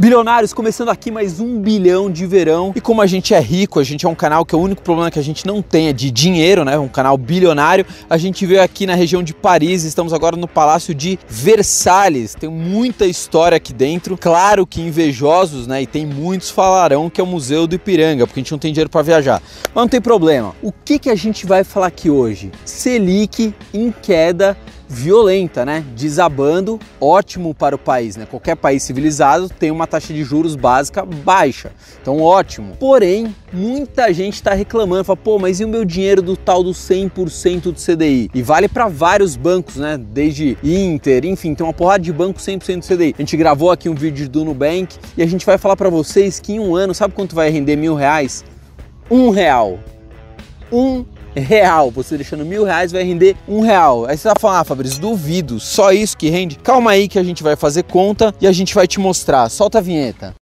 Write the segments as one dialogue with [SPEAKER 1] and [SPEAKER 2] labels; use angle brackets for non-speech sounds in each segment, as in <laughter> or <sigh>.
[SPEAKER 1] Bilionários, começando aqui mais um bilhão de verão. E como a gente é rico, a gente é um canal que o único problema que a gente não tem é de dinheiro, né? Um canal bilionário. A gente veio aqui na região de Paris, estamos agora no Palácio de Versalhes. Tem muita história aqui dentro. Claro que invejosos, né? E tem muitos falarão que é o Museu do Ipiranga, porque a gente não tem dinheiro para viajar. Mas não tem problema. O que, que a gente vai falar aqui hoje? Selic em queda violenta, né? Desabando, ótimo para o país, né? Qualquer país civilizado tem uma taxa de juros básica baixa, então ótimo. Porém, muita gente está reclamando, fala, pô, mas e o meu dinheiro do tal do 100% do CDI? E vale para vários bancos, né? Desde Inter, enfim, tem uma porrada de banco 100% do CDI. A gente gravou aqui um vídeo do Nubank e a gente vai falar para vocês que em um ano, sabe quanto vai render mil reais? Um real. Um real. Você deixando mil reais vai render um real. Aí você vai falar, ah, Fabrício, duvido, só isso que rende? Calma aí que a gente vai fazer conta e a gente vai te mostrar. Solta a vinheta.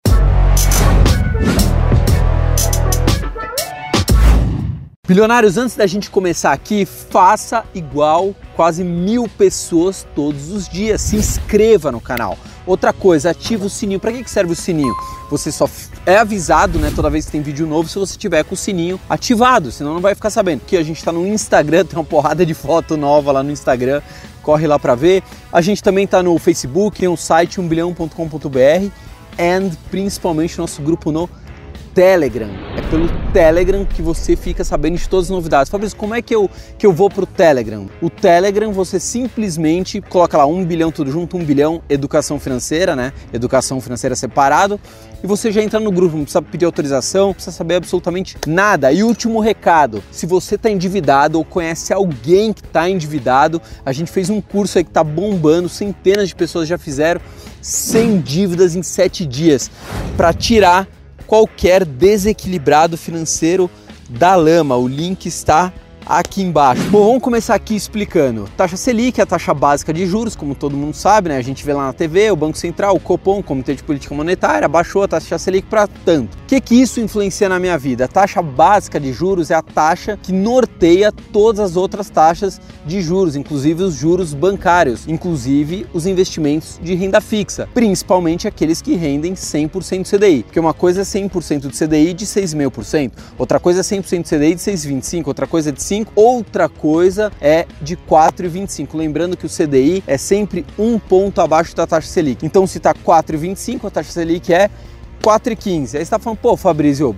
[SPEAKER 1] Bilionários, antes da gente começar aqui, faça igual quase mil pessoas todos os dias. Se inscreva no canal. Outra coisa, ativa o sininho. Para que serve o sininho? Você só é avisado, né, toda vez que tem vídeo novo, se você tiver com o sininho ativado, senão não vai ficar sabendo. Que a gente está no Instagram, <laughs> tem uma porrada de foto nova lá no Instagram. Corre lá para ver. A gente também está no Facebook, tem um site 1bilhão.com.br e principalmente nosso grupo no Telegram. É pelo Telegram que você fica sabendo de todas as novidades. Fabrício, como é que eu, que eu vou para o Telegram? O Telegram você simplesmente coloca lá um bilhão tudo junto, um bilhão educação financeira, né? Educação financeira separado. E você já entra no grupo, não precisa pedir autorização, não precisa saber absolutamente nada. E último recado: se você está endividado ou conhece alguém que está endividado, a gente fez um curso aí que está bombando, centenas de pessoas já fizeram, sem dívidas em sete dias, para tirar qualquer desequilibrado financeiro da lama. O link está aqui embaixo. Bom, vamos começar aqui explicando. Taxa Selic é a taxa básica de juros, como todo mundo sabe, né? A gente vê lá na TV, o Banco Central, o Copom, o Comitê de Política Monetária, baixou a taxa Selic para tanto. O que, que isso influencia na minha vida? A taxa básica de juros é a taxa que norteia todas as outras taxas de juros, inclusive os juros bancários, inclusive os investimentos de renda fixa, principalmente aqueles que rendem 100% do CDI. Porque uma coisa é 100% do CDI de 6,5%, outra coisa é 100% do CDI de 6,25%, outra coisa é de 5%, outra coisa é de 4,25. Lembrando que o CDI é sempre um ponto abaixo da taxa Selic. Então, se está 4,25, a taxa Selic é 4,15. Aí está falando, pô, Fabrício,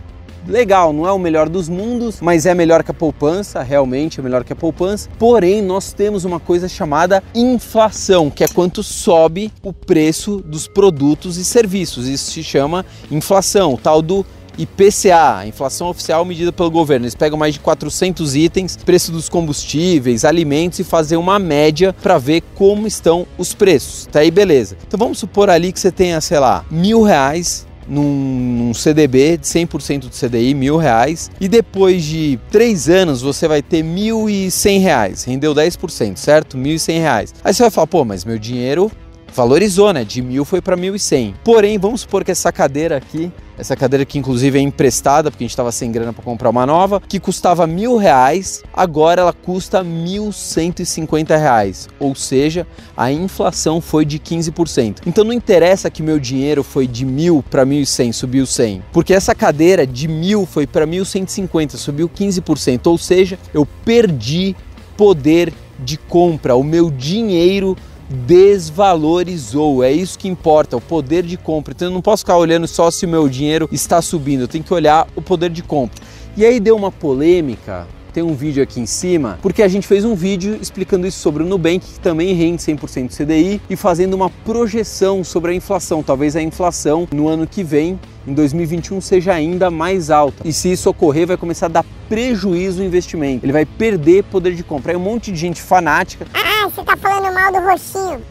[SPEAKER 1] legal, não é o melhor dos mundos, mas é melhor que a poupança, realmente é melhor que a poupança. Porém, nós temos uma coisa chamada inflação, que é quanto sobe o preço dos produtos e serviços. Isso se chama inflação, o tal do IPCA, inflação oficial medida pelo governo. Eles pegam mais de 400 itens, preço dos combustíveis, alimentos e fazer uma média para ver como estão os preços. Tá aí, beleza. Então vamos supor ali que você tenha, sei lá, mil reais num, num, CDB de 100% do CDI, mil reais, e depois de três anos você vai ter mil e cem reais, rendeu 10%, certo? Mil e cem reais. Aí você vai falar, pô, mas meu dinheiro valorizou, né? De mil foi para mil e cem. Porém, vamos supor que essa cadeira aqui essa cadeira que inclusive é emprestada, porque a gente estava sem grana para comprar uma nova, que custava mil reais, agora ela custa mil cento e cinquenta reais. Ou seja, a inflação foi de 15%. Então não interessa que meu dinheiro foi de mil para mil e cem, subiu 100, porque essa cadeira de mil foi para mil cento e cinquenta, subiu 15%. Ou seja, eu perdi poder de compra, o meu dinheiro desvalorizou. É isso que importa, o poder de compra. Então eu não posso ficar olhando só se o meu dinheiro está subindo, eu tenho que olhar o poder de compra. E aí deu uma polêmica tem um vídeo aqui em cima, porque a gente fez um vídeo explicando isso sobre o Nubank, que também rende 100% do CDI, e fazendo uma projeção sobre a inflação. Talvez a inflação no ano que vem, em 2021, seja ainda mais alta. E se isso ocorrer, vai começar a dar prejuízo no investimento. Ele vai perder poder de compra. Aí um monte de gente fanática.
[SPEAKER 2] Ah, você tá falando mal do roxinho.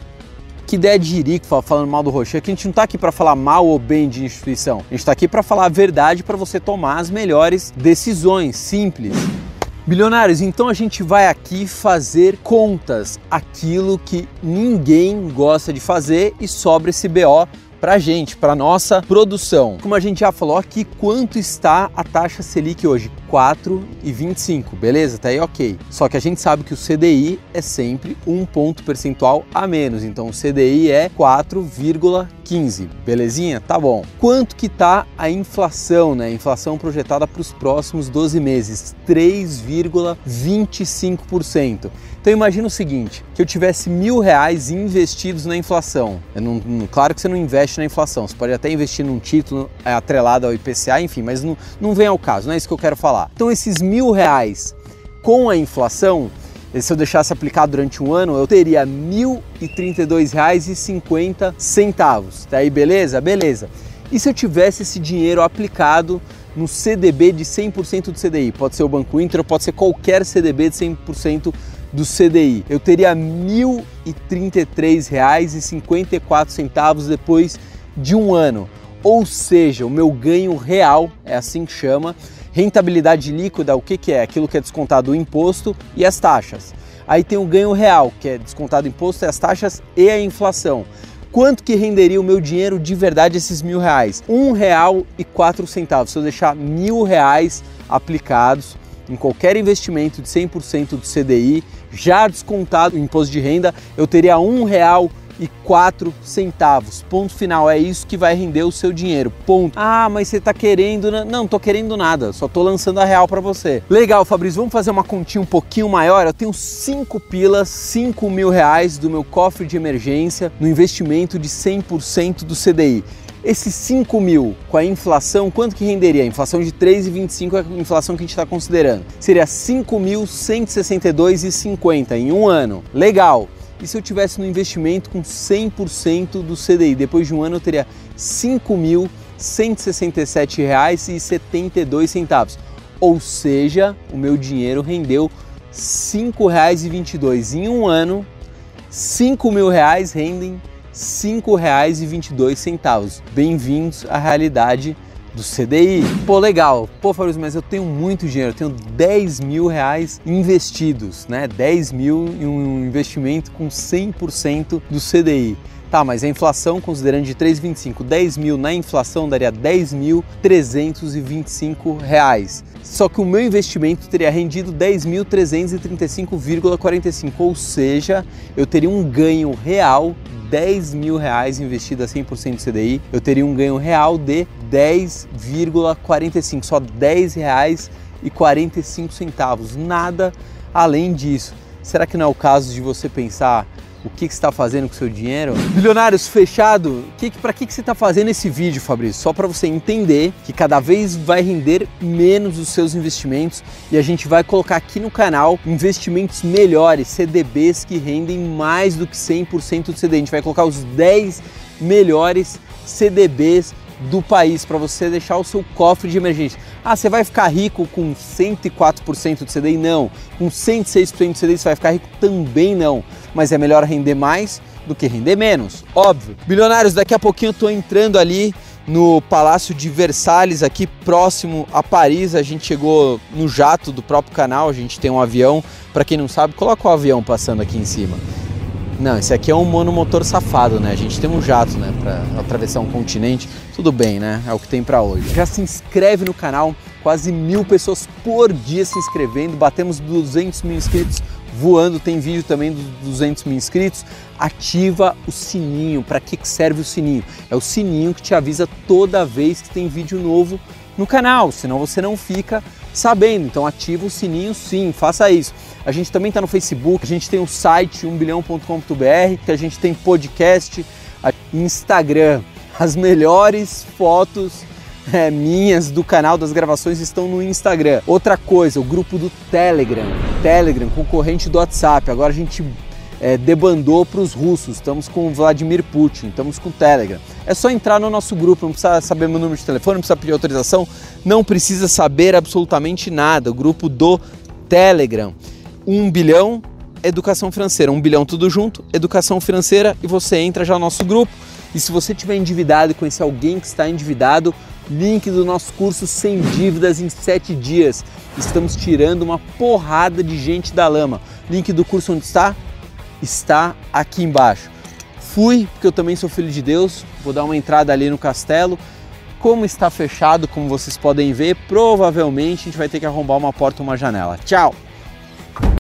[SPEAKER 1] Que ideia de jirico falando mal do roxinho. Aqui a gente não está aqui para falar mal ou bem de instituição. A gente está aqui para falar a verdade para você tomar as melhores decisões, simples. Bilionários, então a gente vai aqui fazer contas, aquilo que ninguém gosta de fazer e sobra esse BO para gente, para nossa produção. Como a gente já falou aqui, quanto está a taxa Selic hoje? 4,25, beleza? Tá aí ok. Só que a gente sabe que o CDI é sempre um ponto percentual a menos, então o CDI é 4,15 15, belezinha? Tá bom. Quanto que tá a inflação, né? A inflação projetada para os próximos 12 meses, 3,25%. Então imagina o seguinte, que eu tivesse mil reais investidos na inflação. Não, claro que você não investe na inflação, você pode até investir num título é, atrelado ao IPCA, enfim, mas não, não vem ao caso, não é isso que eu quero falar. Então esses mil reais com a inflação, se eu deixasse aplicado durante um ano, eu teria R$ 1.032,50. Tá aí, beleza? Beleza. E se eu tivesse esse dinheiro aplicado no CDB de 100% do CDI? Pode ser o Banco Inter, pode ser qualquer CDB de 100% do CDI. Eu teria R$ 1.033,54 depois de um ano. Ou seja, o meu ganho real, é assim que chama, rentabilidade líquida, o que, que é? Aquilo que é descontado o imposto e as taxas. Aí tem o ganho real, que é descontado o imposto as taxas e a inflação. Quanto que renderia o meu dinheiro de verdade esses mil reais? Um real e quatro centavos. Se eu deixar mil reais aplicados em qualquer investimento de 100% do CDI, já descontado o imposto de renda, eu teria um real e quatro centavos. Ponto final, é isso que vai render o seu dinheiro. Ponto. Ah, mas você está querendo? Não, não tô querendo nada, só tô lançando a real para você. Legal, Fabrício, vamos fazer uma continha um pouquinho maior? Eu tenho cinco pilas, cinco mil reais do meu cofre de emergência no investimento de 100% do CDI. Esses 5 mil com a inflação, quanto que renderia? A inflação de 3,25 é a inflação que a gente está considerando. Seria 5.162,50 em um ano. Legal. E se eu tivesse no investimento com 100% do CDI? Depois de um ano eu teria R$ 5.167,72. Ou seja, o meu dinheiro rendeu R$ 5,22. Em um ano, 5 mil reais rendem R$ 5,22. Bem-vindos à realidade do CDI. Pô, legal. Pô, Fabrício, mas eu tenho muito dinheiro, eu tenho 10 mil reais investidos, né? 10 mil em um investimento com 100% do CDI. Tá, mas a inflação, considerando de 3,25, 10 mil na inflação daria 10.325 reais. Só que o meu investimento teria rendido 10.335,45, ou seja, eu teria um ganho real 10 mil reais investido a 100% do CDI, eu teria um ganho real de 10,45, só 10 reais e 45 centavos, nada além disso. Será que não é o caso de você pensar o que, que você está fazendo com o seu dinheiro? Bilionários, fechado, que, para que, que você está fazendo esse vídeo, Fabrício? Só para você entender que cada vez vai render menos os seus investimentos e a gente vai colocar aqui no canal investimentos melhores, CDBs que rendem mais do que 100% do CDI. A gente vai colocar os 10 melhores CDBs do país para você deixar o seu cofre de emergência. Ah, você vai ficar rico com 104% do CDI? Não. Com 106% do CDI você vai ficar rico? Também não. Mas é melhor render mais do que render menos, óbvio. Bilionários, daqui a pouquinho eu estou entrando ali no Palácio de Versalhes, aqui próximo a Paris. A gente chegou no jato do próprio canal, a gente tem um avião. Para quem não sabe, coloca o avião passando aqui em cima. Não, esse aqui é um monomotor safado, né? A gente tem um jato, né? Para atravessar um continente. Tudo bem, né? É o que tem para hoje. Já se inscreve no canal, quase mil pessoas por dia se inscrevendo. Batemos 200 mil inscritos voando. Tem vídeo também dos 200 mil inscritos. Ativa o sininho. Para que serve o sininho? É o sininho que te avisa toda vez que tem vídeo novo no canal, senão você não fica sabendo. Então ativa o sininho sim, faça isso. A gente também está no Facebook, a gente tem o site 1bilhão.com.br, que a gente tem podcast, Instagram. As melhores fotos é, minhas do canal das gravações estão no Instagram. Outra coisa, o grupo do Telegram. Telegram, concorrente do WhatsApp. Agora a gente é, debandou para os russos. Estamos com Vladimir Putin, estamos com o Telegram. É só entrar no nosso grupo, não precisa saber meu número de telefone, não precisa pedir autorização, não precisa saber absolutamente nada. O grupo do Telegram. 1 bilhão, educação financeira. 1 bilhão tudo junto, educação financeira e você entra já no nosso grupo. E se você tiver endividado e conhecer alguém que está endividado, link do nosso curso sem dívidas em 7 dias. Estamos tirando uma porrada de gente da lama. Link do curso onde está? Está aqui embaixo. Fui, porque eu também sou filho de Deus, vou dar uma entrada ali no castelo. Como está fechado, como vocês podem ver, provavelmente a gente vai ter que arrombar uma porta ou uma janela. Tchau!